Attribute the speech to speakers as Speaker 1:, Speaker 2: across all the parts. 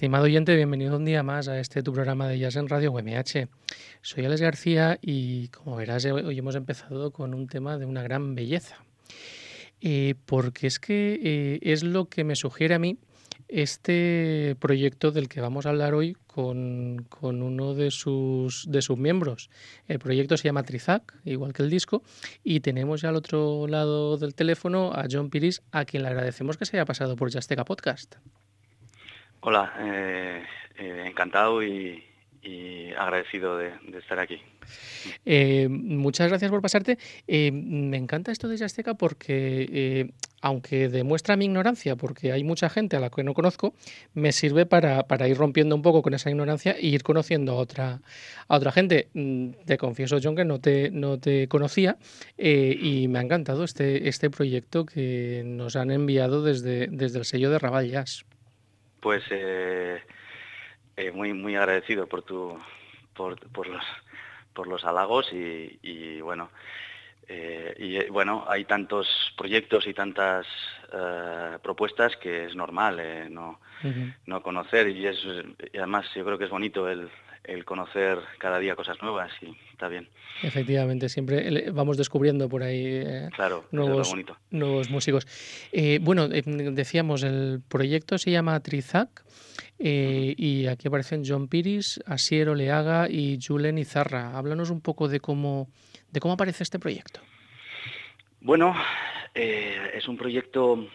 Speaker 1: Estimado oyente, bienvenido un día más a este tu programa de Jazz en Radio UMH. Soy Alex García y como verás hoy hemos empezado con un tema de una gran belleza. Eh, porque es que eh, es lo que me sugiere a mí este proyecto del que vamos a hablar hoy con, uno de sus, miembros. El proyecto se llama Trizac, igual que el disco, y tenemos ya al otro lado del teléfono a John Piris, a quien le agradecemos que se haya pasado por Jazzteca Podcast.
Speaker 2: Hola, eh, eh, encantado y, agradecido de, estar aquí.
Speaker 1: Eh, muchas gracias por pasarte. me encanta esto de Jazzteca porque aunque demuestra mi ignorancia, porque hay mucha gente a la que no conozco, me sirve para, ir rompiendo un poco con esa ignorancia e ir conociendo a otra, gente. Mm, te confieso, John, que no te, no te conocía eh, y me ha encantado este, este proyecto que nos han enviado desde, desde el sello de Raval Jazz.
Speaker 2: Pues eh, eh, muy, muy agradecido por, tu, por, por, los, por los halagos y, y bueno, eh, y bueno, hay tantos proyectos y tantas propuestas que es normal no, no, conocer y, es, además yo creo que es bonito el, conocer cada día cosas nuevas y está bien.
Speaker 1: Efectivamente, siempre vamos descubriendo por ahí
Speaker 2: claro,
Speaker 1: nuevos, nuevos músicos. bueno, decíamos, el proyecto se llama Trizac y aquí aparecen John Piris, Asier Oleaga y Julen Izarra. Háblanos un poco de cómo ¿De cómo aparece este proyecto?
Speaker 2: Bueno, eh, es un proyecto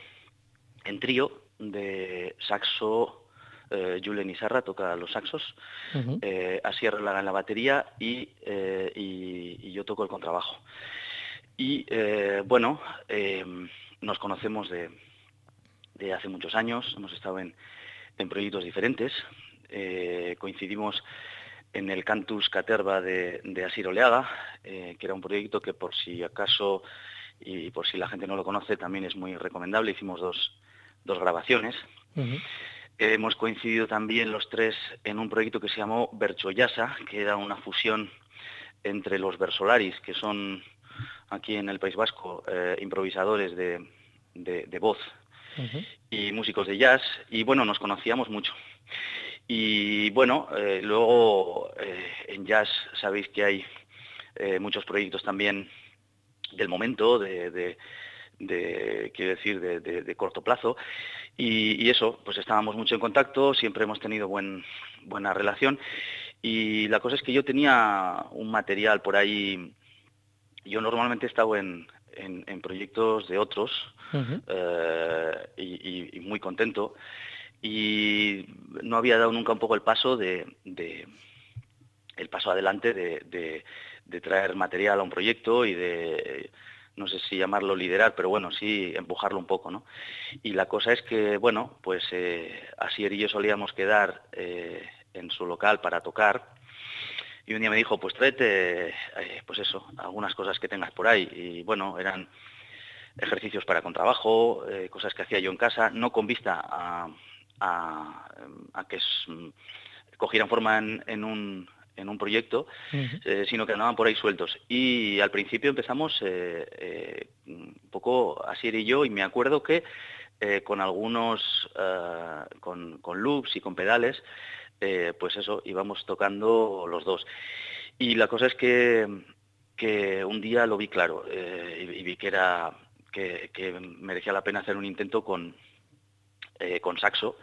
Speaker 2: en trío de saxo, eh, Julen Isarra toca los saxos, eh, así en la batería eh, y, yo toco el contrabajo. Y bueno, nos conocemos de, hace muchos años, hemos estado en, en proyectos diferentes, coincidimos en el Cantus Caterva de, de Asir Oleaga, eh, que era un proyecto que por si acaso y por si la gente no lo conoce también es muy recomendable. Hicimos dos, grabaciones. Hemos coincidido también los tres en un proyecto que se llamó Berchoyasa, que era una fusión entre los Versolaris, que son aquí en el País Vasco eh, improvisadores de, voz y músicos de jazz, y bueno, nos conocíamos mucho. Y bueno, eh, luego eh, en jazz sabéis que hay muchos proyectos también del momento, de, quiero decir, de, corto plazo. Y, eso, pues estábamos mucho en contacto, siempre hemos tenido buen, buena relación. Y la cosa es que yo tenía un material por ahí, yo normalmente he estado en, en, proyectos de otros y, y muy contento y no había dado nunca un poco el paso de, el paso adelante de, traer material a un proyecto y de no sé si llamarlo liderar, pero bueno, sí empujarlo un poco, ¿no? Y la cosa es que, bueno, pues eh, Asier y yo solíamos quedar eh, en su local para tocar y un día me dijo, pues tráete, eh, pues eso, algunas cosas que tengas por ahí. Y bueno, eran ejercicios para contrabajo, cosas que hacía yo en casa, no con vista a, a, que cogieran forma en, un, en un proyecto, eh, sino que andaban por ahí sueltos. Y al principio empezamos eh, eh, un poco así y yo, y me acuerdo que con algunos, con, con, loops y con pedales, pues eso, íbamos tocando los dos. Y la cosa es que, que un día lo vi claro y, vi que era que, merecía la pena hacer un intento con, eh, con saxo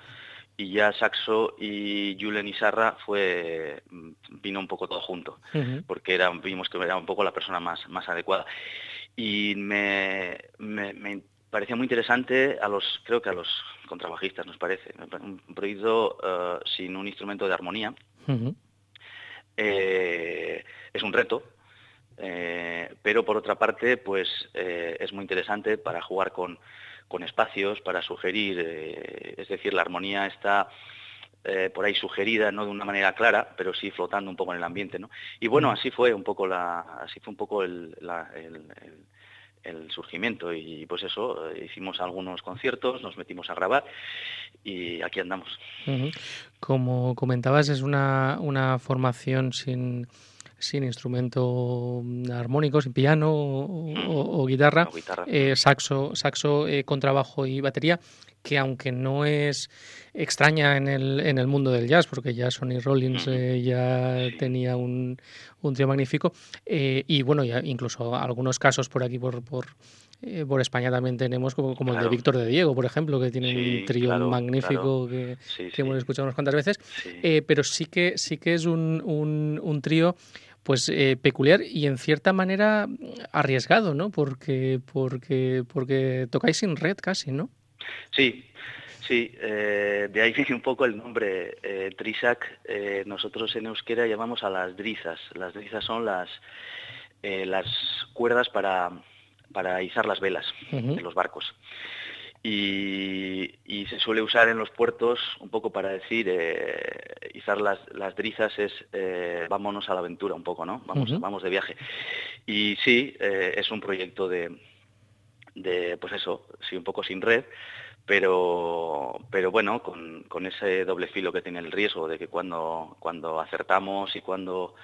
Speaker 2: y ya saxo y Julen Isarra fue mm, vino un poco todo junto porque era vimos que era un poco la persona más más adecuada. Y me, me, parecía muy interesante a los creo que a los contrabajistas nos parece un proyecto eh, sin un instrumento de armonía. Eh, es un reto pero por otra parte pues es muy interesante para jugar con con espacios para sugerir, eh, es decir, la armonía está eh, por ahí sugerida, no de una manera clara, pero sí flotando un poco en el ambiente, ¿no? Y bueno, así fue un poco la, así fue un poco el, surgimiento y pues eso, eh, hicimos algunos conciertos, nos metimos a grabar y aquí andamos.
Speaker 1: Como comentabas, es una, una formación sin sin instrumento armónico, sin piano o, guitarra, eh, saxo, saxo eh, contrabajo y batería. que aunque no es extraña en el, en el mundo del jazz, porque ya Sonny Rollins eh, ya tenía un, un trío magnífico, eh, y bueno, ya incluso algunos casos por aquí, por, por, por España también tenemos, como, como el de Víctor de Diego, por ejemplo, que tiene un trío magnífico que, que hemos escuchado unas cuantas veces, pero sí que, sí que es un, un, un trío pues eh, peculiar y en cierta manera arriesgado, ¿no? Porque, porque, porque tocáis sin red casi, ¿no?
Speaker 2: Sí, sí, eh, de ahí viene un poco el nombre eh, Trisac. Eh, nosotros en euskera llamamos a las drizas. Las drizas son las, las cuerdas para, para izar las velas de los barcos y, se suele usar en los puertos un poco para decir, eh, izar las, las, drizas es eh, vámonos a la aventura un poco, ¿no? Vamos, vamos de viaje. Y sí, eh, es un proyecto de, de, pues eso, sí, un poco sin red, pero, pero bueno, con, con ese doble filo que tiene el riesgo de que cuando, cuando acertamos y cuando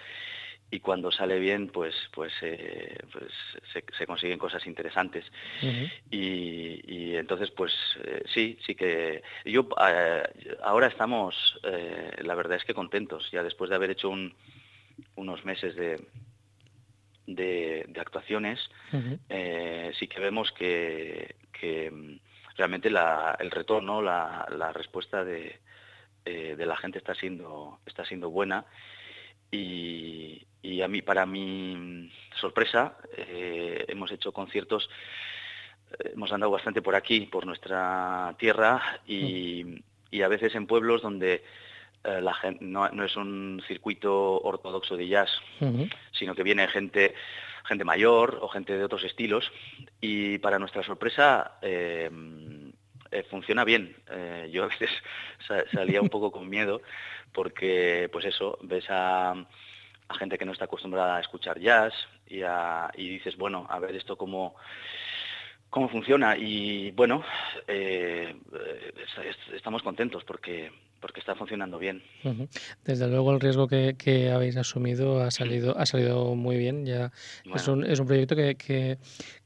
Speaker 2: y cuando sale bien pues pues, eh, pues se, consiguen cosas interesantes. Y, entonces pues eh, sí sí que yo eh, ahora estamos la verdad es que contentos. Ya después de haber hecho unos meses de de, actuaciones sí que vemos que, realmente el retorno la, la respuesta de, de la gente está siendo está siendo buena. Y, y a mí, para mi sorpresa, eh, hemos hecho conciertos, eh, hemos andado bastante por aquí, por nuestra tierra y, a veces en pueblos donde eh, la gente, no, es un circuito ortodoxo de jazz, sino que viene gente, gente mayor o gente de otros estilos y para nuestra sorpresa funciona bien. yo a veces salía un poco con miedo porque, pues eso, ves a a gente que no está acostumbrada a escuchar jazz y, y dices, bueno, a ver esto cómo, cómo funciona. Y bueno, eh, estamos contentos porque, porque está funcionando bien.
Speaker 1: Desde luego el riesgo que, habéis asumido ha salido, ha salido muy bien. Ya es, un, es un proyecto que,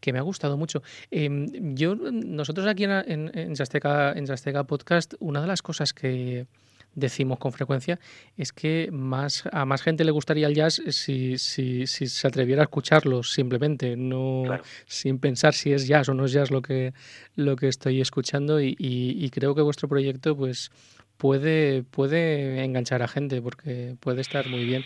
Speaker 1: que, me ha gustado mucho. Em, yo, nosotros aquí en, en, en en Podcast, una de las cosas que decimos con frecuencia, es que más a más gente le gustaría el jazz si, si, si se atreviera a escucharlo simplemente, no sin pensar si es jazz o no es jazz lo que, lo que estoy escuchando y, y, creo que vuestro proyecto pues puede, puede enganchar a gente porque puede estar muy bien.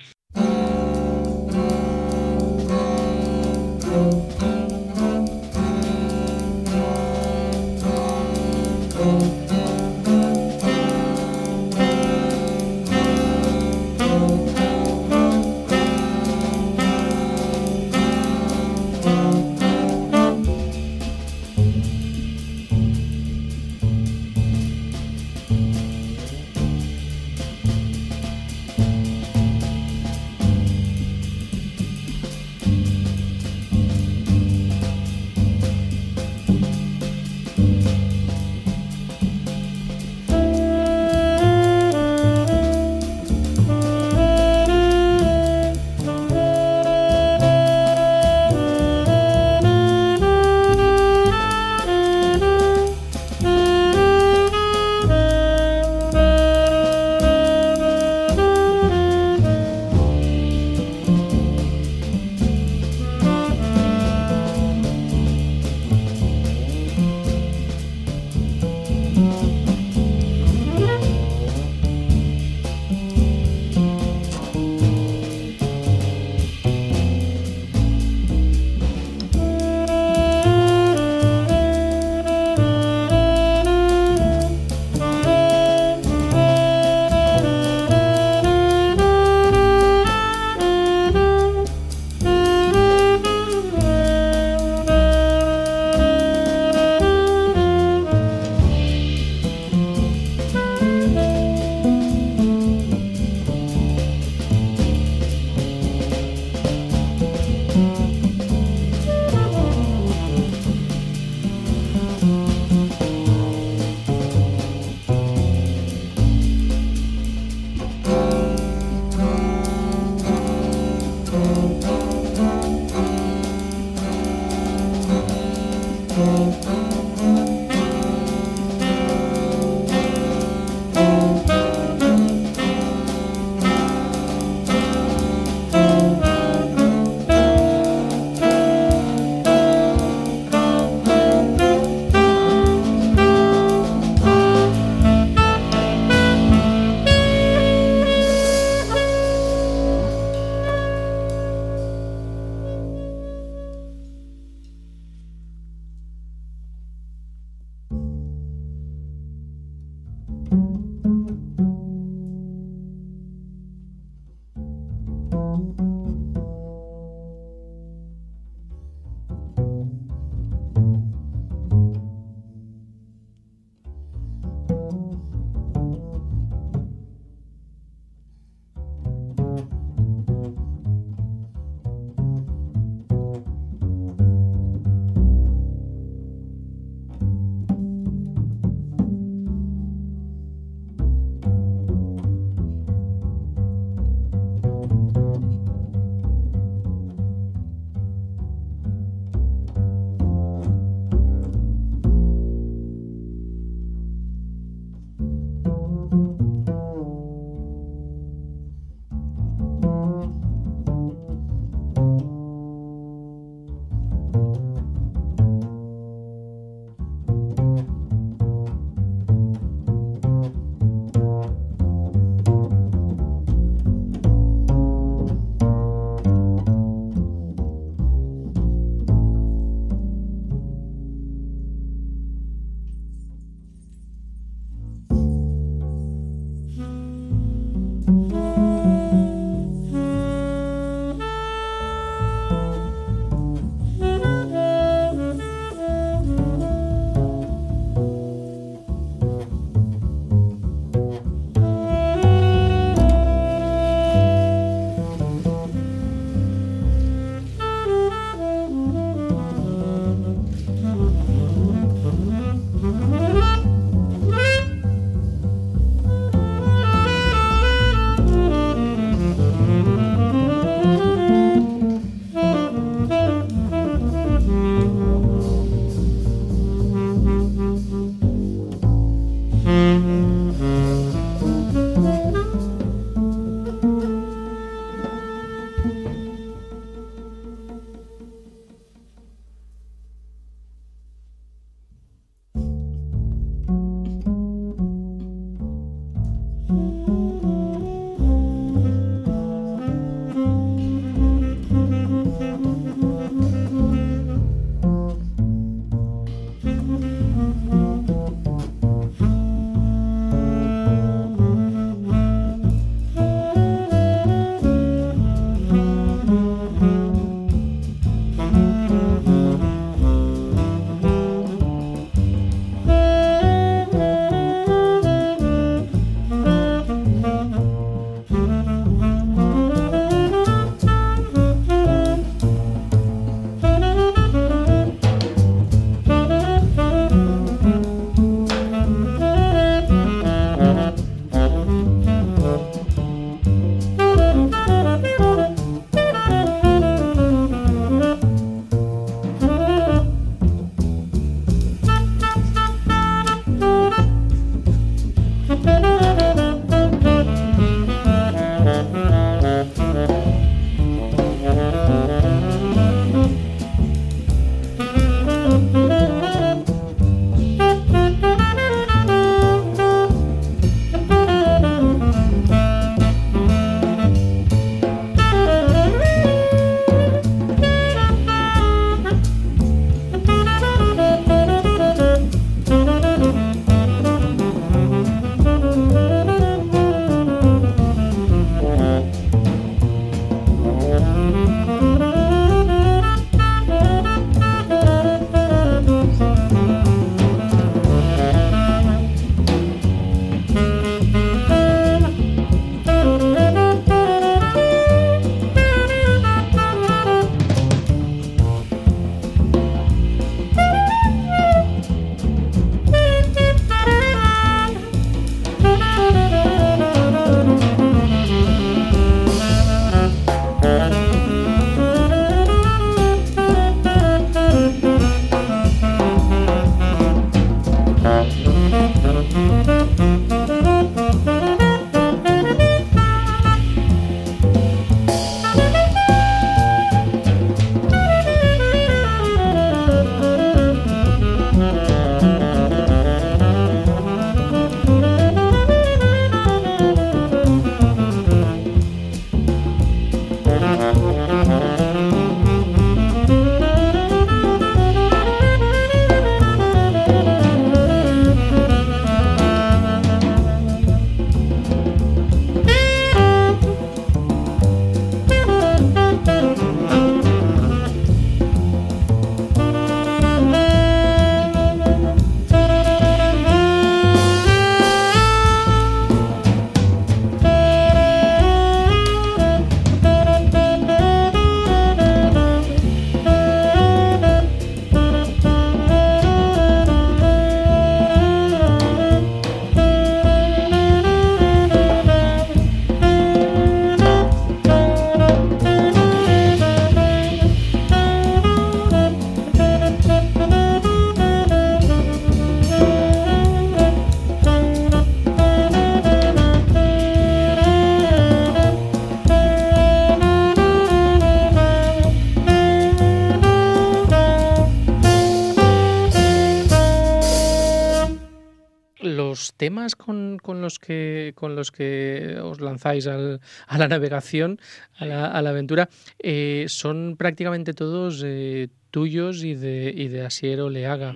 Speaker 1: Con, los que con los que os lanzáis a la navegación, a la, aventura, eh, son prácticamente todos eh, tuyos y de, y de Asiero Leaga.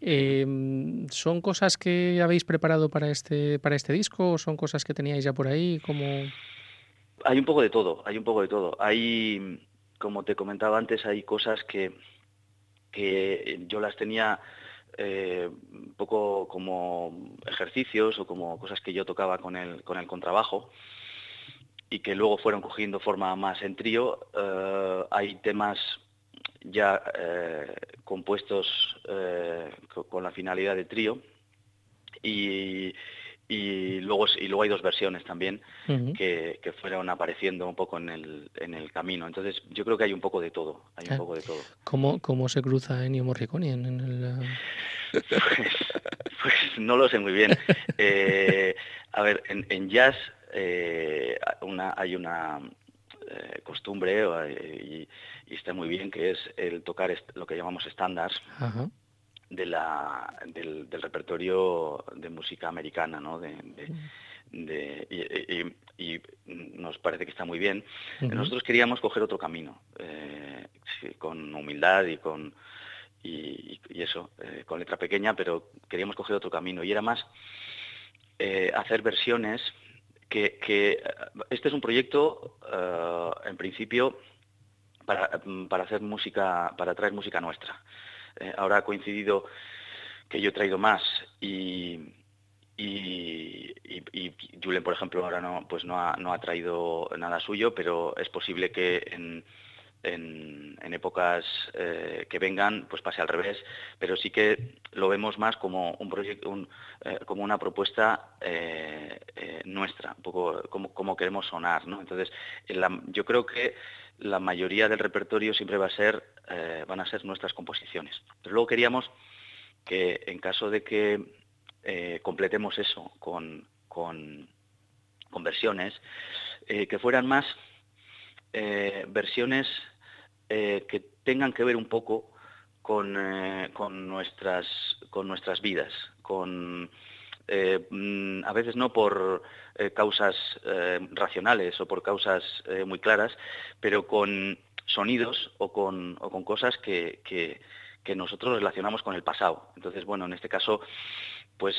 Speaker 1: Em, ¿Son cosas que habéis preparado para este, para este disco o son cosas que teníais ya por ahí? Como...
Speaker 2: Hay un poco de todo, hay un poco de todo. Hay, como te comentaba antes, hay cosas que, que yo las tenía eh, un poco como ejercicios o como cosas que yo tocaba con el, con el contrabajo y que luego fueron cogiendo forma más en trío. Eh, hay temas ya eh, compuestos con la finalidad de trío y, y luego y luego hay dos versiones también que, fueron apareciendo un poco en el, en el camino. Entonces yo creo que hay un poco de todo hay un ah. poco de todo.
Speaker 1: cómo, cómo se cruza Ennio Morricone en, el
Speaker 2: pues, pues, no lo sé muy bien. Eh, a ver en, jazz eh, una, hay una eh, costumbre y, y, está muy bien que es el tocar lo que llamamos estándares de la, del, repertorio de música americana, ¿no? De, y, nos parece que está muy bien. Nosotros queríamos coger otro camino, eh, con humildad y con y, eso, eh, con letra pequeña, pero queríamos coger otro camino. Y era más eh, hacer versiones que, que, este es un proyecto, en principio, para, para hacer música, para traer música nuestra. Eh, ahora ha coincidido que yo he traído más y, y, Julen, por ejemplo, ahora no, pues no ha, no ha traído nada suyo, pero es posible que en, en, épocas eh, que vengan pues pase al revés, pero sí que lo vemos más como un proyecto, eh, como una propuesta nuestra, un poco como, como queremos sonar, ¿no? Entonces, yo creo que la mayoría del repertorio siempre va a ser, eh, van a ser nuestras composiciones. Pero luego queríamos que en caso de que eh, completemos eso con, con, versiones, eh, que fueran más versiones que tengan que ver un poco con, con, nuestras, con nuestras vidas, con eh, mm, a veces no por eh, causas eh, racionales o por causas muy claras, pero con sonidos o con, o con cosas que, que, nosotros relacionamos con el pasado. Entonces, bueno, en este caso, pues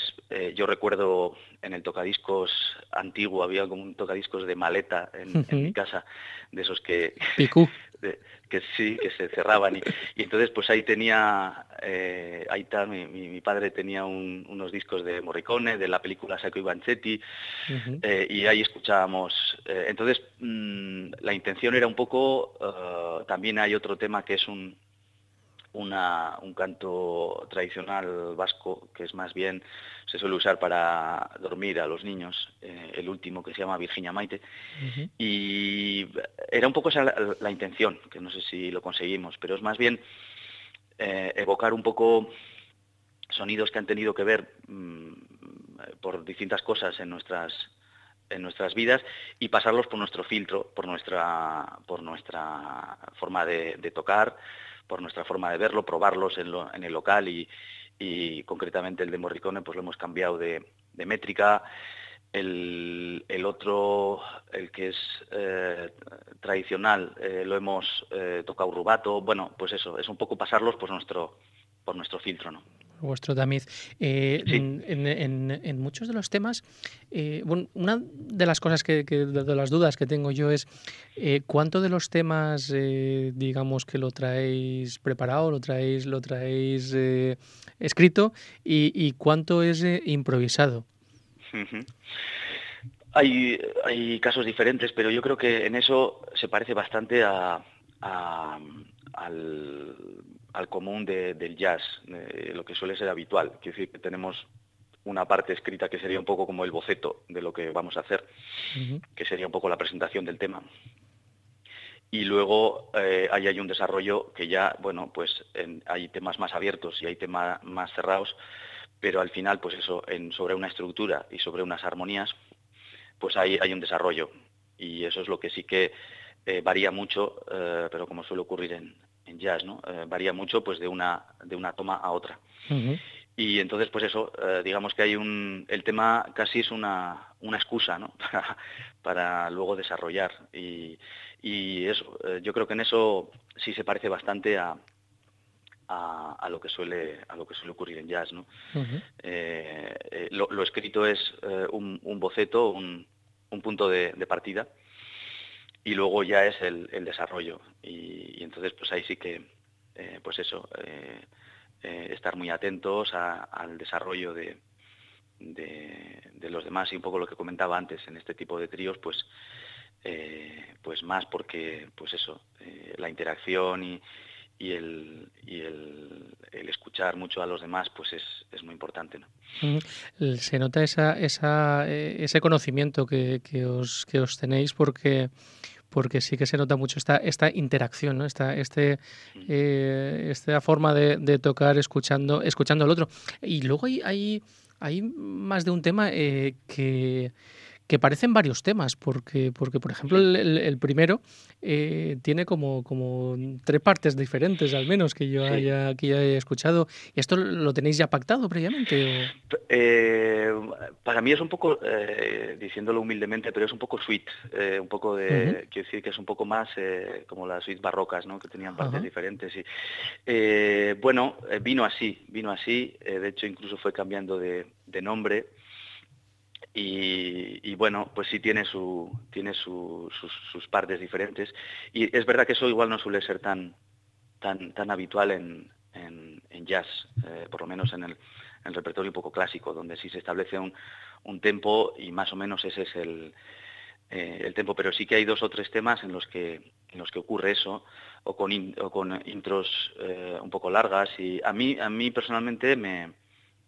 Speaker 2: yo recuerdo en el tocadiscos antiguo, había como un tocadiscos de maleta en, mi casa, de esos que... que sí, que se cerraban. Y, entonces, pues ahí tenía, eh, ahí está, mi, padre tenía unos discos de Morricone, de la película Sacco y Banchetti, eh, y ahí escuchábamos. Eh, entonces, mm, la intención era un poco, también hay otro tema que es un, una, un canto tradicional vasco, que es más bien, se suele usar para dormir a los niños, eh, el último que se llama Virginia Maite, y era un poco esa la, intención, que no sé si lo conseguimos, pero es más bien eh, evocar un poco sonidos que han tenido que ver mm, por distintas cosas en nuestras en nuestras vidas y pasarlos por nuestro filtro, por nuestra, por nuestra forma de tocar, por nuestra forma de verlo, probarlos en, el local y, concretamente el de Morricone pues lo hemos cambiado de, métrica. El, otro, el que es eh, tradicional, eh, lo hemos eh, tocado rubato. Bueno, pues eso, es un poco pasarlos por nuestro, por nuestro filtro, ¿no?
Speaker 1: Vuestro tamiz. Eh, en, muchos de los temas, eh, una de las cosas que, de, las dudas que tengo yo es eh, cuánto de los temas, digamos, que lo traéis preparado, lo traéis, lo traéis escrito y, cuánto es improvisado.
Speaker 2: hay, hay casos diferentes, pero yo creo que en eso se parece bastante a, al al común del jazz, lo que suele ser habitual. Quiero decir que tenemos una parte escrita que sería un poco como el boceto de lo que vamos a hacer, que sería un poco la presentación del tema. Y luego eh, ahí hay un desarrollo que ya, bueno, pues hay temas más abiertos y hay temas más cerrados, pero al final, pues eso, en, sobre una estructura y sobre unas armonías, pues ahí hay un desarrollo. Y eso es lo que sí que eh, varía mucho, eh, pero como suele ocurrir en, en jazz, ¿no? Eh, varía mucho pues de una, de una toma a otra. Y entonces, pues eso, eh, digamos que hay un, el tema casi es una, una excusa, ¿no? para, luego desarrollar. Y, y eso, eh, yo creo que en eso sí se parece bastante a, a, lo que suele a lo que suele ocurrir en jazz, ¿no? Eh, lo, escrito es un, un, boceto, un, un punto de, partida y luego ya es el, desarrollo. Y, entonces, pues ahí sí que, pues eso eh, estar muy atentos al desarrollo de, de, los demás y un poco lo que comentaba antes en este tipo de tríos, pues, eh, pues más porque, pues eso, eh, la interacción y, el, y el, escuchar mucho a los demás, pues es, es muy importante. ¿no?
Speaker 1: Se nota esa, esa, ese conocimiento que, os, que os tenéis porque porque sí que se nota mucho esta, esta interacción, ¿no? esta, este, eh, esta forma de, tocar escuchando, escuchando al otro. Y luego hay, hay, hay más de un tema eh, que que parecen varios temas, porque, porque por ejemplo, el, primero eh, tiene como, como tres partes diferentes, al menos, que yo haya, que haya escuchado. ¿Esto lo tenéis ya pactado previamente?
Speaker 2: Eh, para mí es un poco, eh, diciéndolo humildemente, pero es un poco suite, un poco de, quiero decir que es un poco más como las suites barrocas, ¿no? que tenían partes diferentes. Y, bueno, vino así, vino así, de hecho incluso fue cambiando de, de nombre. Y, bueno, pues sí tiene, su, tiene sus, partes diferentes. Y es verdad que eso igual no suele ser tan, tan, tan habitual en, en, jazz, eh, por lo menos en el, repertorio un poco clásico, donde sí se establece un, un tempo y más o menos ese es el, eh, el tempo. Pero sí que hay dos o tres temas en los que, en los que ocurre eso, o con, con intros eh, un poco largas. Y a mí, a mí personalmente me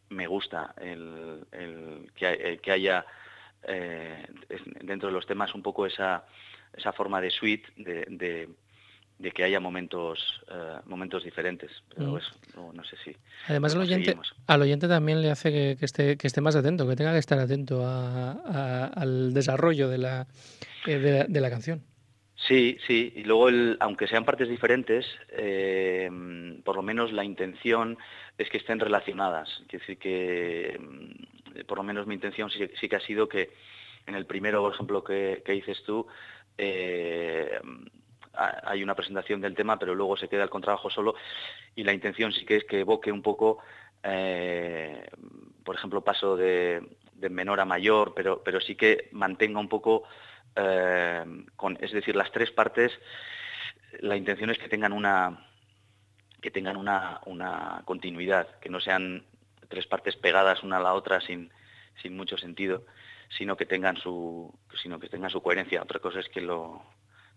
Speaker 2: me gusta el, que, haya eh, dentro de los temas un poco esa, esa forma de suite, de, de, que haya momentos eh, momentos diferentes. Pero mm. eso, no, sé si.
Speaker 1: Además, al oyente, al oyente también le hace que, esté, que esté más atento, que tenga que estar atento al desarrollo de la, eh, de la, canción.
Speaker 2: Sí, sí, y luego, el, aunque sean partes diferentes, por lo menos la intención es que estén relacionadas. Quiero decir que, mm, por lo menos mi intención sí, que ha sido que en el primero, por ejemplo, que, dices tú, eh, hay una presentación del tema, pero luego se queda el contrabajo solo y la intención sí que es que evoque un poco, eh, por ejemplo, paso de, menor a mayor, pero, pero sí que mantenga un poco, eh, con, es decir, las tres partes, la intención es que tengan una, que tengan una, una continuidad, que no sean tres partes pegadas una a la otra sin, sin mucho sentido, sino que tengan su sino que tengan su coherencia. Otra cosa es que lo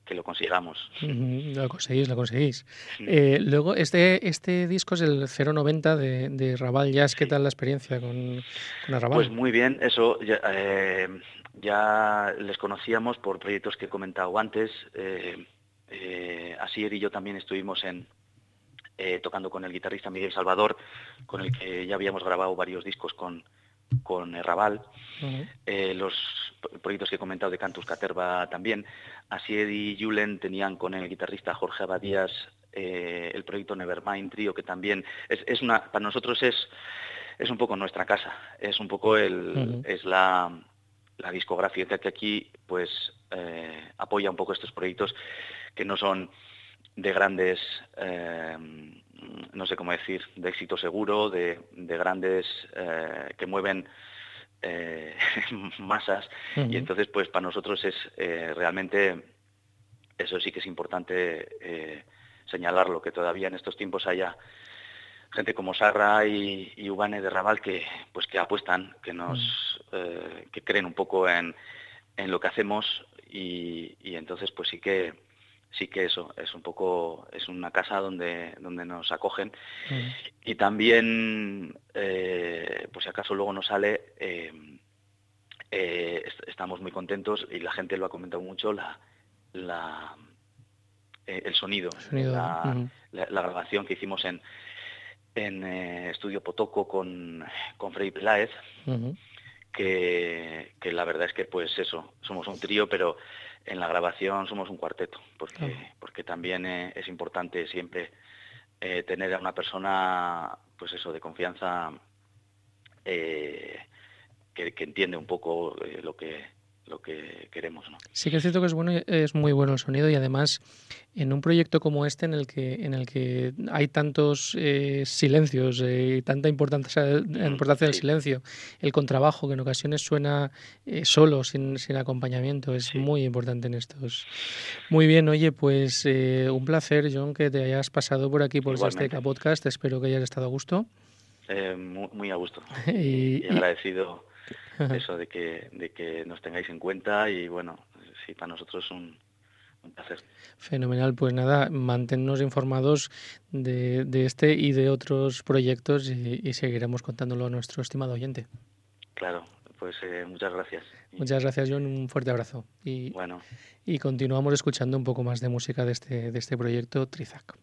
Speaker 2: que lo consigamos.
Speaker 1: lo conseguís, lo conseguís. Eh, luego, este, este disco es el 090 de, de Raval Jazz. ¿Qué tal la experiencia con, con Raval?
Speaker 2: Pues muy bien, eso ya, eh, ya, les conocíamos por proyectos que he comentado antes. Eh, eh Asier y yo también estuvimos en, eh, tocando con el guitarrista Miguel Salvador, con el que ya habíamos grabado varios discos con, con Raval, eh, los proyectos que he comentado de Cantus Caterva también, Asied y Julen tenían con el guitarrista Jorge Abadías eh, el proyecto Nevermind Trio, que también es, es, una, para nosotros es, es un poco nuestra casa, es un poco el, es la, la discografía que aquí pues apoya un poco estos proyectos que no son de grandes, eh, no sé cómo decir, de éxito seguro, de, grandes eh, que mueven eh, masas. Y entonces, pues para nosotros es realmente, eso sí que es importante señalarlo, que todavía en estos tiempos haya gente como Sarra y, y Ubane de Raval que pues que apuestan, que nos que creen un poco en, en lo que hacemos. Y, y entonces pues sí que sí que eso es un poco es una casa donde donde nos acogen. Y también eh, pues si acaso luego nos sale eh, eh, estamos muy contentos y la gente lo ha comentado mucho la, la el sonido, la, grabación que hicimos en en estudio Potoco con con Freddy Peláez que, que la verdad es que pues eso somos un trío pero en la grabación somos un cuarteto, porque, porque también eh, es importante siempre eh, tener a una persona, pues eso, de confianza que, entiende un poco lo que lo que queremos. ¿no?
Speaker 1: Sí que es cierto que es bueno, es muy bueno el sonido y además en un proyecto como este en el que en el que hay tantos eh, silencios y eh, tanta importancia, importancia del silencio, el contrabajo que en ocasiones suena eh, solo sin, sin, acompañamiento es muy importante en estos. Muy bien, oye, pues un placer, John, que te hayas pasado por aquí por este Podcast. Espero que hayas estado a gusto.
Speaker 2: muy, a gusto y agradecido eso de que, de que nos tengáis en cuenta y bueno, sí, para nosotros es un, placer.
Speaker 1: Fenomenal, pues nada, manténnos informados de, de este y de otros proyectos y, seguiremos contándolo a nuestro estimado oyente.
Speaker 2: Claro, pues eh, muchas gracias.
Speaker 1: Muchas gracias, John, un fuerte abrazo. Y, bueno. y continuamos escuchando un poco más de música de este, de este proyecto Trizac.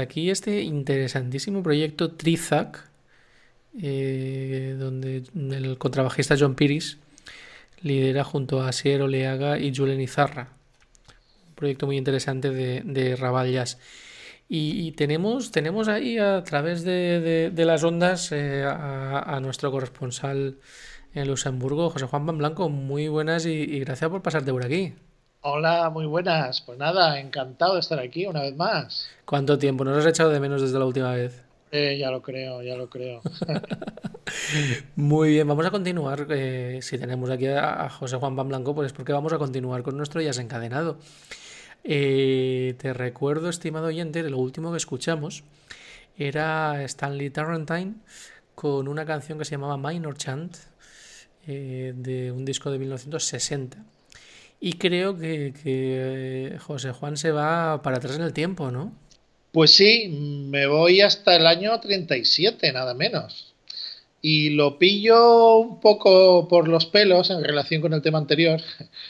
Speaker 1: Aquí este interesantísimo proyecto Trizac, eh, donde el contrabajista John Piris lidera junto a Asier Oleaga y Julen Izarra. Un proyecto muy interesante de, de Raval Jazz. Y, tenemos, tenemos ahí a través de, las ondas eh, a, nuestro corresponsal en Luxemburgo, José Juan Van Blanco. Muy buenas y, gracias por pasarte por aquí.
Speaker 3: Hola, muy buenas. Pues nada, encantado de estar aquí una vez más.
Speaker 1: ¿Cuánto tiempo? ¿Nos has echado de menos desde la última vez?
Speaker 3: Eh, ya lo creo, ya lo creo.
Speaker 1: Muy bien, vamos a continuar. Eh, si tenemos aquí a, José Juan Van Blanco, pues es porque vamos a continuar con nuestro ya encadenado. Eh, te recuerdo, estimado oyente, lo último que escuchamos era Stanley Tarrantine con una canción que se llamaba Minor Chant eh, de un disco de 1960. Y creo que, que, José Juan se va para atrás en el tiempo, ¿no?
Speaker 3: Pues sí, me voy hasta el año 37, nada menos y lo pillo un poco por los pelos en relación con el tema anterior,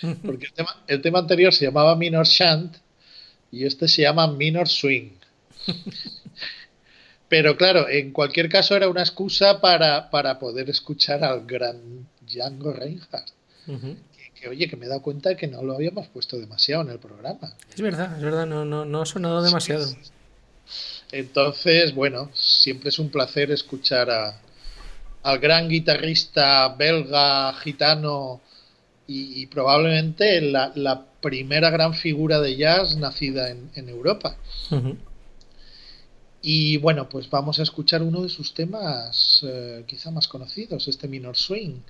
Speaker 3: porque el tema, anterior se llamaba Minor Shant y este se llama Minor Swing. Pero claro, en cualquier caso era una excusa para, poder escuchar al gran Django Reinhardt. Que, oye, que me he dado cuenta que no lo habíamos puesto demasiado en el programa.
Speaker 1: Es verdad, es verdad, no, no, no ha sonado demasiado.
Speaker 3: Entonces, bueno, siempre es un placer escuchar a, al gran guitarrista belga, gitano y, probablemente la, primera gran figura de jazz nacida en, Europa. Y bueno, pues vamos a escuchar uno de sus temas eh, quizá más conocidos, este Minor Swing,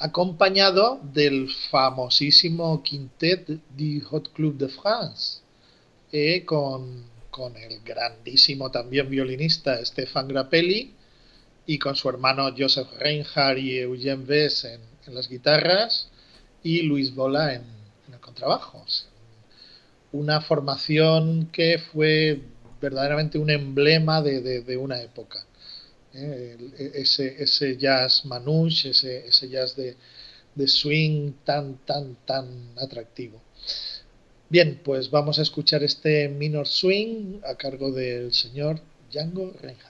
Speaker 3: acompañado del famosísimo quintet du Hot Club de France, eh, con, con el grandísimo también violinista Stefan Grappelli y con su hermano Joseph Reinhardt y Eugene Vess en, las guitarras y Luis Bola en, el contrabajo. Una formación que fue verdaderamente un emblema de, una época. ¿Eh? ese, ese, jazz manouche, ese, ese jazz de, de, swing tan, tan, tan atractivo. Bien, pues vamos a escuchar este minor swing a cargo del señor Django Reinhardt.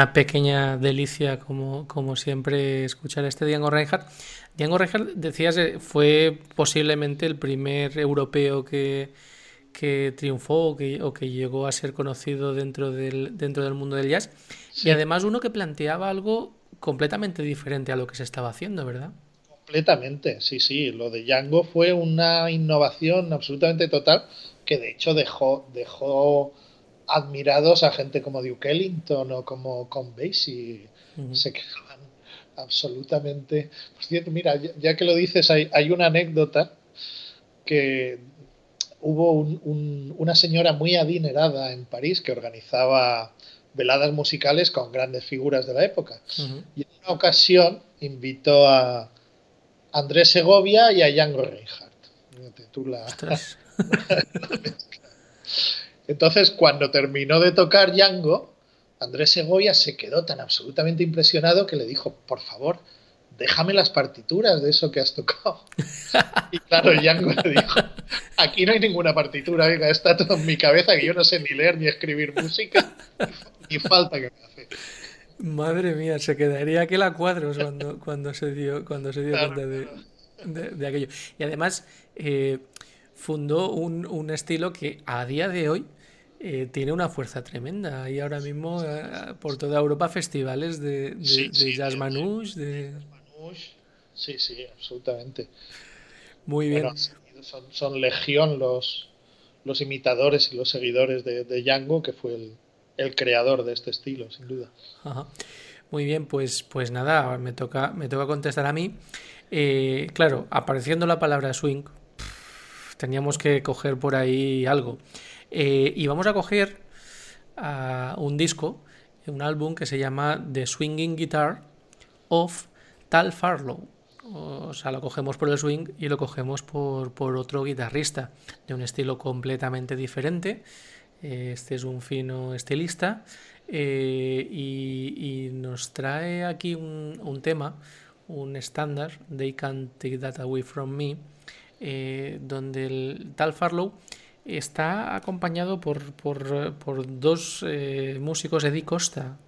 Speaker 1: Una pequeña delicia, como, como siempre, escuchar este Django Reinhardt. Django Reinhardt, decías, eh, fue posiblemente el primer europeo que, que triunfó o que, o que, llegó a ser conocido dentro del, dentro del mundo del jazz. Y además uno que planteaba algo completamente diferente a lo que se estaba haciendo, ¿verdad?
Speaker 3: Completamente, sí, sí. Lo de Django fue una innovación absolutamente total que de hecho dejó, dejó admirados a gente como Duke Ellington o como Con Basie. Se quejaban absolutamente. Por cierto, mira, ya, que lo dices, hay, hay, una anécdota que hubo una señora muy adinerada en París que organizaba veladas musicales con grandes figuras de la época. Y en una ocasión invitó a Andrés Segovia y a Django Reinhardt. Tú la, Entonces, cuando terminó de tocar Django, Andrés Segovia se quedó tan absolutamente impresionado que le dijo, por favor, déjame las partituras de eso que has tocado. Y claro, Django le dijo, aquí no hay ninguna partitura, venga, está todo en mi cabeza que yo no sé ni leer ni escribir música, ni falta que me hace.
Speaker 1: Madre mía, se quedaría aquel a cuadros cuando, cuando se dio, cuando se dio cuenta de, aquello. Y además eh, fundó un, un estilo que a día de hoy eh, tiene una fuerza tremenda. Hay ahora mismo eh, por toda Europa festivales de, jazz manouche. De...
Speaker 3: Sí, sí, absolutamente.
Speaker 1: Muy bien.
Speaker 3: son, legión los, los imitadores y los seguidores de, Django, que fue el, creador de este estilo, sin duda.
Speaker 1: Muy bien, pues, pues nada, me toca, me toca contestar a mí. Eh, claro, apareciendo la palabra swing, teníamos que coger por ahí algo. Eh, y vamos a coger un disco, un álbum que se llama The Swinging Guitar of Tal Farlow. O sea, lo cogemos por el swing y lo cogemos por, otro guitarrista de un estilo completamente diferente. Este es un fino estilista eh, y, nos trae aquí un, tema, un estándar, They Can't Take That Away From Me, eh, donde el tal Farlow está acompañado por, por, dos eh, músicos, Eddie Costa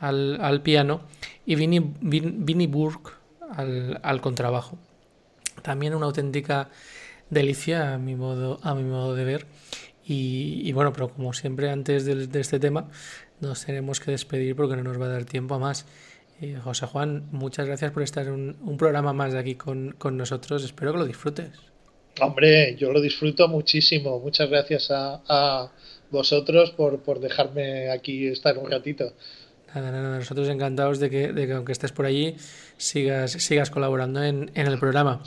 Speaker 1: al, piano y Vinnie, Burke al, contrabajo. También una auténtica delicia a mi modo, a mi modo de ver. Y, bueno, pero como siempre antes de, este tema nos tenemos que despedir porque no nos va a dar tiempo a más. Eh, José Juan, muchas gracias por estar en un, programa más de aquí con, con nosotros. Espero que lo disfrutes.
Speaker 3: Hombre, yo lo disfruto muchísimo. Muchas gracias a, vosotros por, dejarme aquí estar un ratito.
Speaker 1: Nada, nada, nosotros encantados de que, de que aunque estés por allí, sigas, sigas colaborando en, el programa.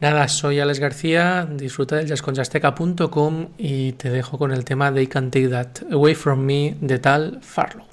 Speaker 1: Nada, soy Alex García, disfruta del jazzconchasteca.com y te dejo con el tema They Can Take That Away From Me de tal Farlow.